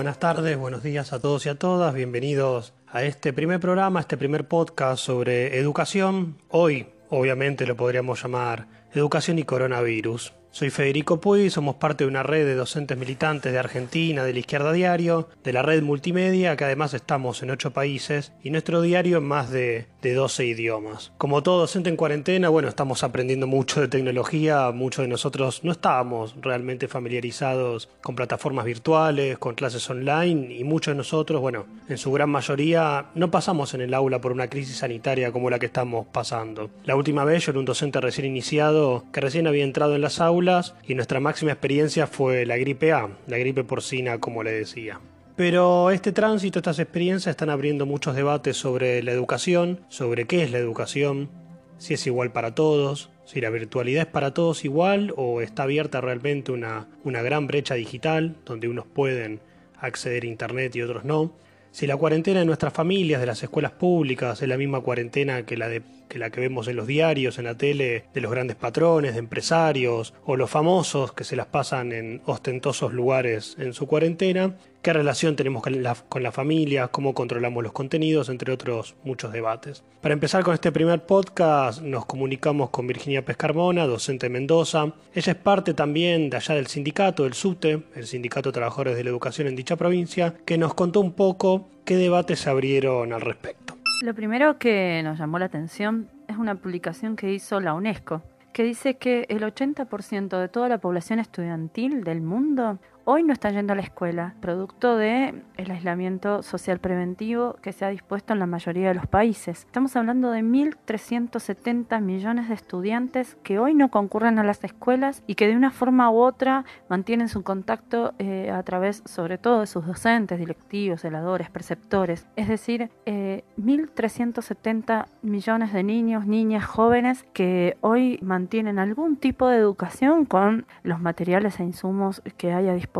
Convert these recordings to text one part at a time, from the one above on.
Buenas tardes, buenos días a todos y a todas, bienvenidos a este primer programa, este primer podcast sobre educación. Hoy, obviamente, lo podríamos llamar Educación y Coronavirus. Soy Federico Puy, somos parte de una red de docentes militantes de Argentina, de la Izquierda Diario, de la red multimedia, que además estamos en ocho países, y nuestro diario en más de, de 12 idiomas. Como todo docente en cuarentena, bueno, estamos aprendiendo mucho de tecnología, muchos de nosotros no estábamos realmente familiarizados con plataformas virtuales, con clases online, y muchos de nosotros, bueno, en su gran mayoría, no pasamos en el aula por una crisis sanitaria como la que estamos pasando. La última vez yo era un docente recién iniciado, que recién había entrado en las aulas, y nuestra máxima experiencia fue la gripe A, la gripe porcina como le decía. Pero este tránsito, estas experiencias están abriendo muchos debates sobre la educación, sobre qué es la educación, si es igual para todos, si la virtualidad es para todos igual o está abierta realmente una, una gran brecha digital donde unos pueden acceder a Internet y otros no, si la cuarentena de nuestras familias, de las escuelas públicas, es la misma cuarentena que la, de, que la que vemos en los diarios, en la tele, de los grandes patrones, de empresarios, o los famosos que se las pasan en ostentosos lugares en su cuarentena, qué relación tenemos con la, familia, cómo controlamos los contenidos, entre otros muchos debates. Para empezar con este primer podcast, nos comunicamos con Virginia Pescarmona, docente de Mendoza. Ella es parte también de allá del sindicato, del SUTE, el Sindicato de Trabajadores de la Educación en dicha provincia, que nos contó un poco qué debates se abrieron al respecto. Lo primero que nos llamó la atención es una publicación que hizo la UNESCO, que dice que el 80% de toda la población estudiantil del mundo hoy no está yendo a la escuela, producto de el aislamiento social preventivo que se ha dispuesto en la mayoría de los países. Estamos hablando de 1.370 millones de estudiantes que hoy no concurren a las escuelas y que de una forma u otra mantienen su contacto eh, a través, sobre todo, de sus docentes, directivos, celadores, preceptores. Es decir, eh, 1.370 millones de niños, niñas, jóvenes que hoy mantienen algún tipo de educación con los materiales e insumos que hay a disposición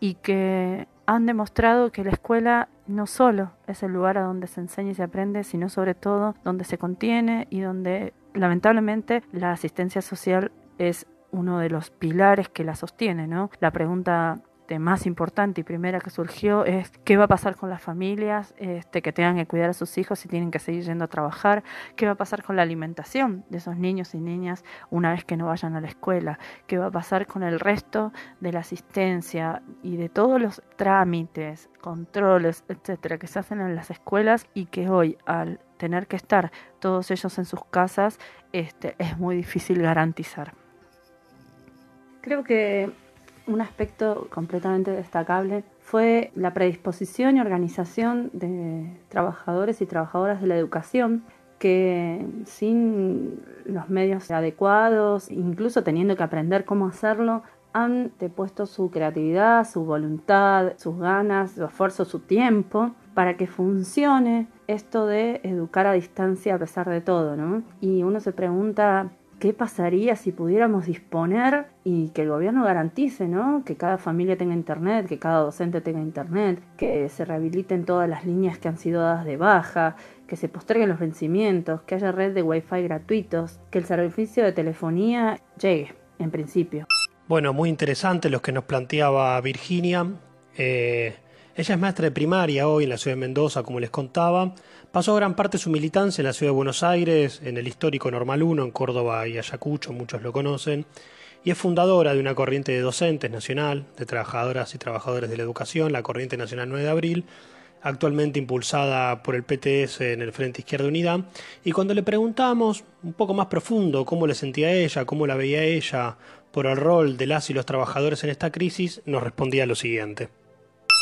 y que han demostrado que la escuela no solo es el lugar a donde se enseña y se aprende, sino sobre todo donde se contiene y donde lamentablemente la asistencia social es uno de los pilares que la sostiene, ¿no? La pregunta más importante y primera que surgió es qué va a pasar con las familias este, que tengan que cuidar a sus hijos y tienen que seguir yendo a trabajar, qué va a pasar con la alimentación de esos niños y niñas una vez que no vayan a la escuela, qué va a pasar con el resto de la asistencia y de todos los trámites, controles, etcétera, que se hacen en las escuelas y que hoy al tener que estar todos ellos en sus casas, este, es muy difícil garantizar. Creo que un aspecto completamente destacable fue la predisposición y organización de trabajadores y trabajadoras de la educación que sin los medios adecuados, incluso teniendo que aprender cómo hacerlo, han depuesto su creatividad, su voluntad, sus ganas, su esfuerzo, su tiempo para que funcione esto de educar a distancia a pesar de todo, ¿no? Y uno se pregunta qué pasaría si pudiéramos disponer y que el gobierno garantice, ¿no? Que cada familia tenga internet, que cada docente tenga internet, que se rehabiliten todas las líneas que han sido dadas de baja, que se posterguen los vencimientos, que haya red de wifi gratuitos, que el servicio de telefonía llegue, en principio. Bueno, muy interesante lo que nos planteaba Virginia. Eh, ella es maestra de primaria hoy en la ciudad de Mendoza, como les contaba. Pasó gran parte de su militancia en la ciudad de Buenos Aires, en el histórico Normal 1, en Córdoba y Ayacucho, muchos lo conocen. Y es fundadora de una corriente de docentes nacional, de trabajadoras y trabajadores de la educación, la Corriente Nacional 9 de Abril, actualmente impulsada por el PTS en el Frente Izquierda Unidad. Y cuando le preguntamos un poco más profundo cómo le sentía ella, cómo la veía ella por el rol de las y los trabajadores en esta crisis, nos respondía lo siguiente.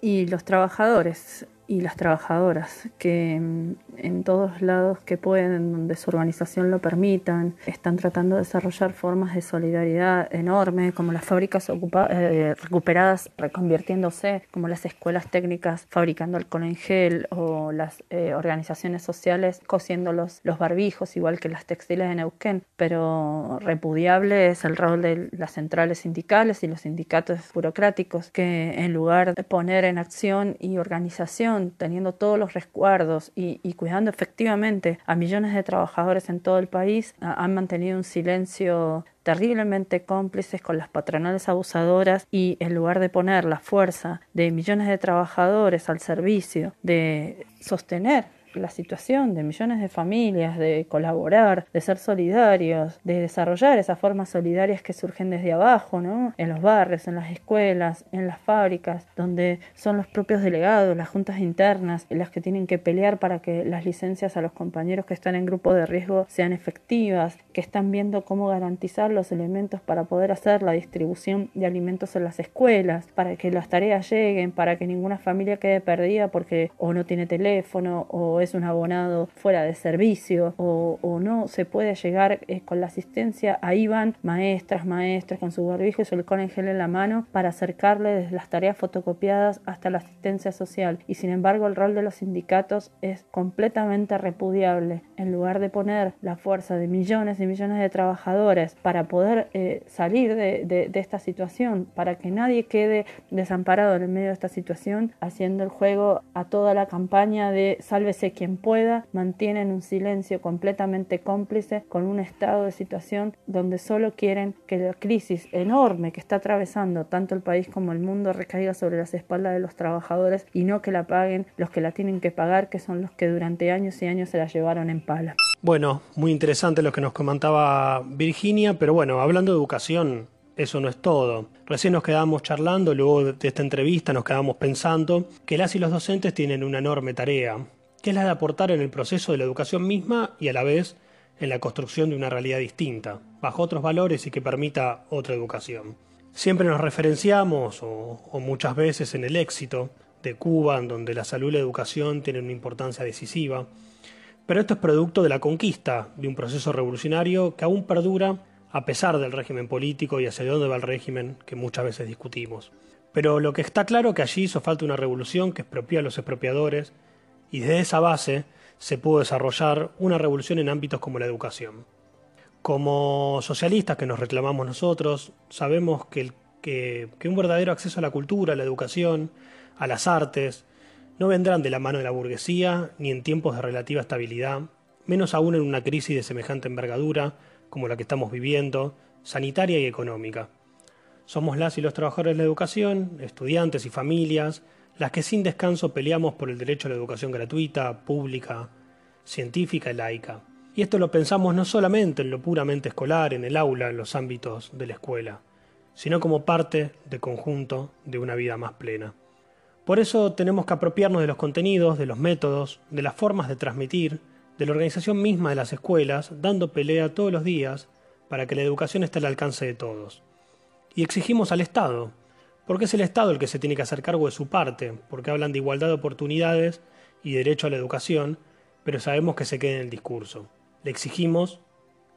Y los trabajadores y las trabajadoras que mm, en todos lados que pueden, donde su organización lo permitan, están tratando de desarrollar formas de solidaridad enormes, como las fábricas eh, recuperadas reconvirtiéndose, como las escuelas técnicas fabricando alcohol en gel o las eh, organizaciones sociales cosiendo los, los barbijos, igual que las textiles de Neuquén. Pero repudiable es el rol de las centrales sindicales y los sindicatos burocráticos que en lugar de poner en acción y organización teniendo todos los resguardos y, cuidando efectivamente a millones de trabajadores en todo el país, han mantenido un silencio terriblemente cómplices con las patronales abusadoras y en lugar de poner la fuerza de millones de trabajadores al servicio de sostener la situación de millones de familias, de colaborar, de ser solidarios, de desarrollar esas formas solidarias que surgen desde abajo, ¿no? En los barrios, en las escuelas, en las fábricas, donde son los propios delegados, las juntas internas, las que tienen que pelear para que las licencias a los compañeros que están en grupo de riesgo sean efectivas, que están viendo cómo garantizar los elementos para poder hacer la distribución de alimentos en las escuelas, para que las tareas lleguen, para que ninguna familia quede perdida porque o no tiene teléfono o es un abonado fuera de servicio o, no se puede llegar eh, con la asistencia, ahí van maestras, maestros con su barbijo y su alcohol en gel en la mano para acercarle desde las tareas fotocopiadas hasta la asistencia social. Y sin embargo el rol de los sindicatos es completamente repudiable. En lugar de poner la fuerza de millones y millones de trabajadores para poder eh, salir de, de esta situación, para que nadie quede desamparado en el medio de esta situación, haciendo el juego a toda la campaña de sálvese quien pueda, mantienen un silencio completamente cómplice con un estado de situación donde solo quieren que la crisis enorme que está atravesando tanto el país como el mundo recaiga sobre las espaldas de los trabajadores y no que la paguen los que la tienen que pagar, que son los que durante años y años se la llevaron en pala. Bueno, muy interesante lo que nos comentaba Virginia, pero bueno, hablando de educación, eso no es todo. Recién nos quedábamos charlando, luego de esta entrevista nos quedamos pensando que las y los docentes tienen una enorme tarea es la de aportar en el proceso de la educación misma y a la vez en la construcción de una realidad distinta, bajo otros valores y que permita otra educación. Siempre nos referenciamos, o, muchas veces en el éxito de Cuba, en donde la salud y la educación tienen una importancia decisiva, pero esto es producto de la conquista de un proceso revolucionario que aún perdura a pesar del régimen político y hacia dónde va el régimen que muchas veces discutimos. Pero lo que está claro es que allí hizo falta una revolución que expropia a los expropiadores y desde esa base se pudo desarrollar una revolución en ámbitos como la educación. Como socialistas que nos reclamamos nosotros, sabemos que, que, un verdadero acceso a la cultura, a la educación, a las artes, no vendrán de la mano de la burguesía ni en tiempos de relativa estabilidad, menos aún en una crisis de semejante envergadura como la que estamos viviendo, sanitaria y económica. Somos las y los trabajadores de la educación, estudiantes y familias, las que sin descanso peleamos por el derecho a la educación gratuita, pública, científica y laica. Y esto lo pensamos no solamente en lo puramente escolar, en el aula, en los ámbitos de la escuela, sino como parte de conjunto de una vida más plena. Por eso tenemos que apropiarnos de los contenidos, de los métodos, de las formas de transmitir, de la organización misma de las escuelas, dando pelea todos los días para que la educación esté al alcance de todos. Y exigimos al Estado, porque es el Estado el que se tiene que hacer cargo de su parte, porque hablan de igualdad de oportunidades y derecho a la educación, pero sabemos que se queda en el discurso. Le exigimos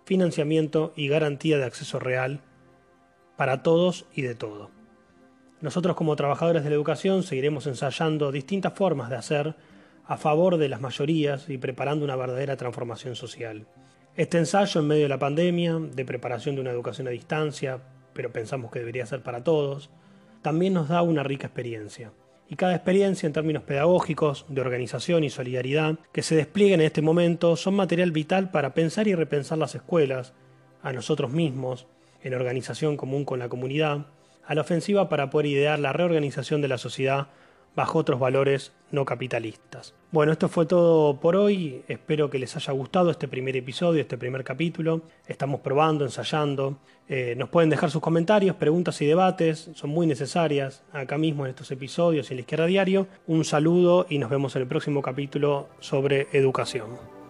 financiamiento y garantía de acceso real para todos y de todo. Nosotros como trabajadores de la educación seguiremos ensayando distintas formas de hacer a favor de las mayorías y preparando una verdadera transformación social. Este ensayo en medio de la pandemia, de preparación de una educación a distancia, pero pensamos que debería ser para todos, también nos da una rica experiencia. Y cada experiencia en términos pedagógicos, de organización y solidaridad que se desplieguen en este momento son material vital para pensar y repensar las escuelas, a nosotros mismos, en organización común con la comunidad, a la ofensiva para poder idear la reorganización de la sociedad bajo otros valores no capitalistas. Bueno, esto fue todo por hoy. Espero que les haya gustado este primer episodio, este primer capítulo. Estamos probando, ensayando. Eh, nos pueden dejar sus comentarios, preguntas y debates. Son muy necesarias acá mismo en estos episodios y en la izquierda diario. Un saludo y nos vemos en el próximo capítulo sobre educación.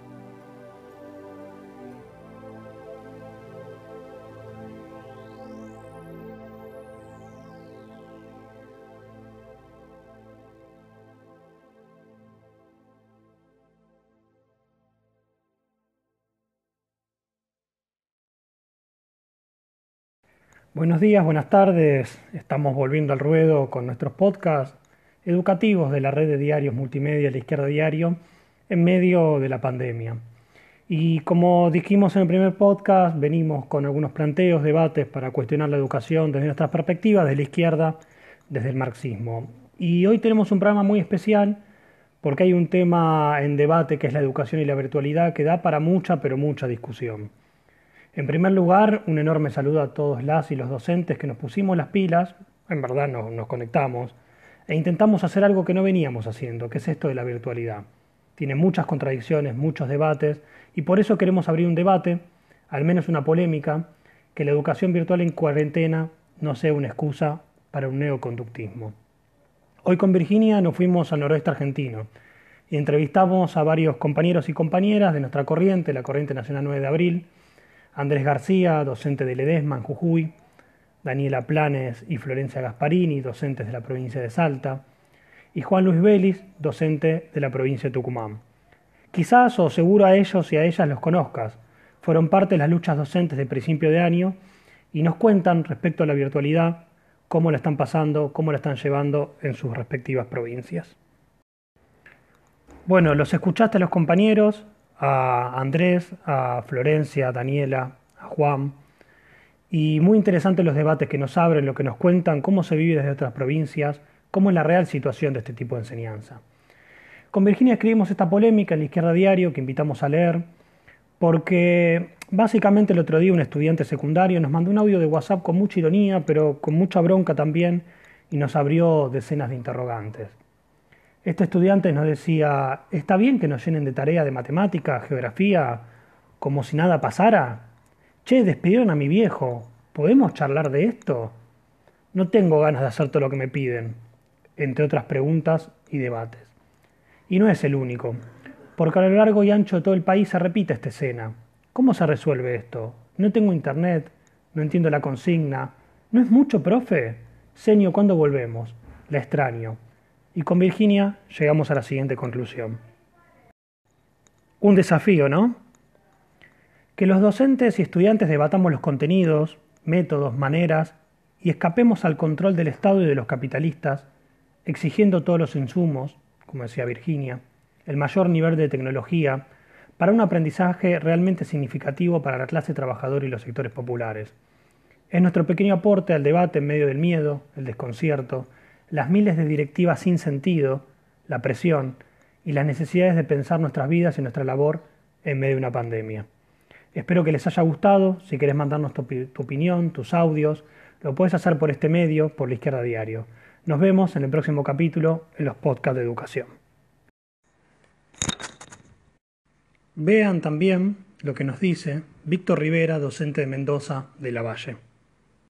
Buenos días, buenas tardes. Estamos volviendo al ruedo con nuestros podcasts educativos de la red de diarios multimedia La Izquierda Diario en medio de la pandemia. Y como dijimos en el primer podcast, venimos con algunos planteos, debates para cuestionar la educación desde nuestras perspectivas, de la izquierda, desde el marxismo. Y hoy tenemos un programa muy especial porque hay un tema en debate que es la educación y la virtualidad que da para mucha, pero mucha discusión. En primer lugar, un enorme saludo a todos las y los docentes que nos pusimos las pilas, en verdad nos, nos conectamos, e intentamos hacer algo que no veníamos haciendo, que es esto de la virtualidad. Tiene muchas contradicciones, muchos debates, y por eso queremos abrir un debate, al menos una polémica, que la educación virtual en cuarentena no sea una excusa para un neoconductismo. Hoy con Virginia nos fuimos al noroeste argentino y entrevistamos a varios compañeros y compañeras de nuestra corriente, la Corriente Nacional 9 de Abril, Andrés García, docente de Ledesma en Jujuy, Daniela Planes y Florencia Gasparini, docentes de la provincia de Salta, y Juan Luis Vélez, docente de la provincia de Tucumán. Quizás o seguro a ellos y a ellas los conozcas, fueron parte de las luchas docentes de principio de año y nos cuentan respecto a la virtualidad, cómo la están pasando, cómo la están llevando en sus respectivas provincias. Bueno, los escuchaste a los compañeros, a Andrés, a Florencia, a Daniela, a Juan. Y muy interesantes los debates que nos abren, lo que nos cuentan, cómo se vive desde otras provincias, cómo es la real situación de este tipo de enseñanza. Con Virginia escribimos esta polémica en la Izquierda Diario que invitamos a leer, porque básicamente el otro día un estudiante secundario nos mandó un audio de WhatsApp con mucha ironía, pero con mucha bronca también, y nos abrió decenas de interrogantes. Este estudiante nos decía, ¿está bien que nos llenen de tarea de matemática, geografía, como si nada pasara? Che, despidieron a mi viejo, ¿podemos charlar de esto? No tengo ganas de hacer todo lo que me piden, entre otras preguntas y debates. Y no es el único, porque a lo largo y ancho de todo el país se repite esta escena. ¿Cómo se resuelve esto? No tengo internet, no entiendo la consigna. ¿No es mucho, profe? Seño, ¿cuándo volvemos? La extraño. Y con Virginia llegamos a la siguiente conclusión. Un desafío, ¿no? Que los docentes y estudiantes debatamos los contenidos, métodos, maneras y escapemos al control del Estado y de los capitalistas, exigiendo todos los insumos, como decía Virginia, el mayor nivel de tecnología, para un aprendizaje realmente significativo para la clase trabajadora y los sectores populares. Es nuestro pequeño aporte al debate en medio del miedo, el desconcierto, las miles de directivas sin sentido, la presión y las necesidades de pensar nuestras vidas y nuestra labor en medio de una pandemia. Espero que les haya gustado. Si quieres mandarnos tu, tu, opinión, tus audios, lo puedes hacer por este medio, por la izquierda diario. Nos vemos en el próximo capítulo en los podcasts de educación. Vean también lo que nos dice Víctor Rivera, docente de Mendoza de la Valle.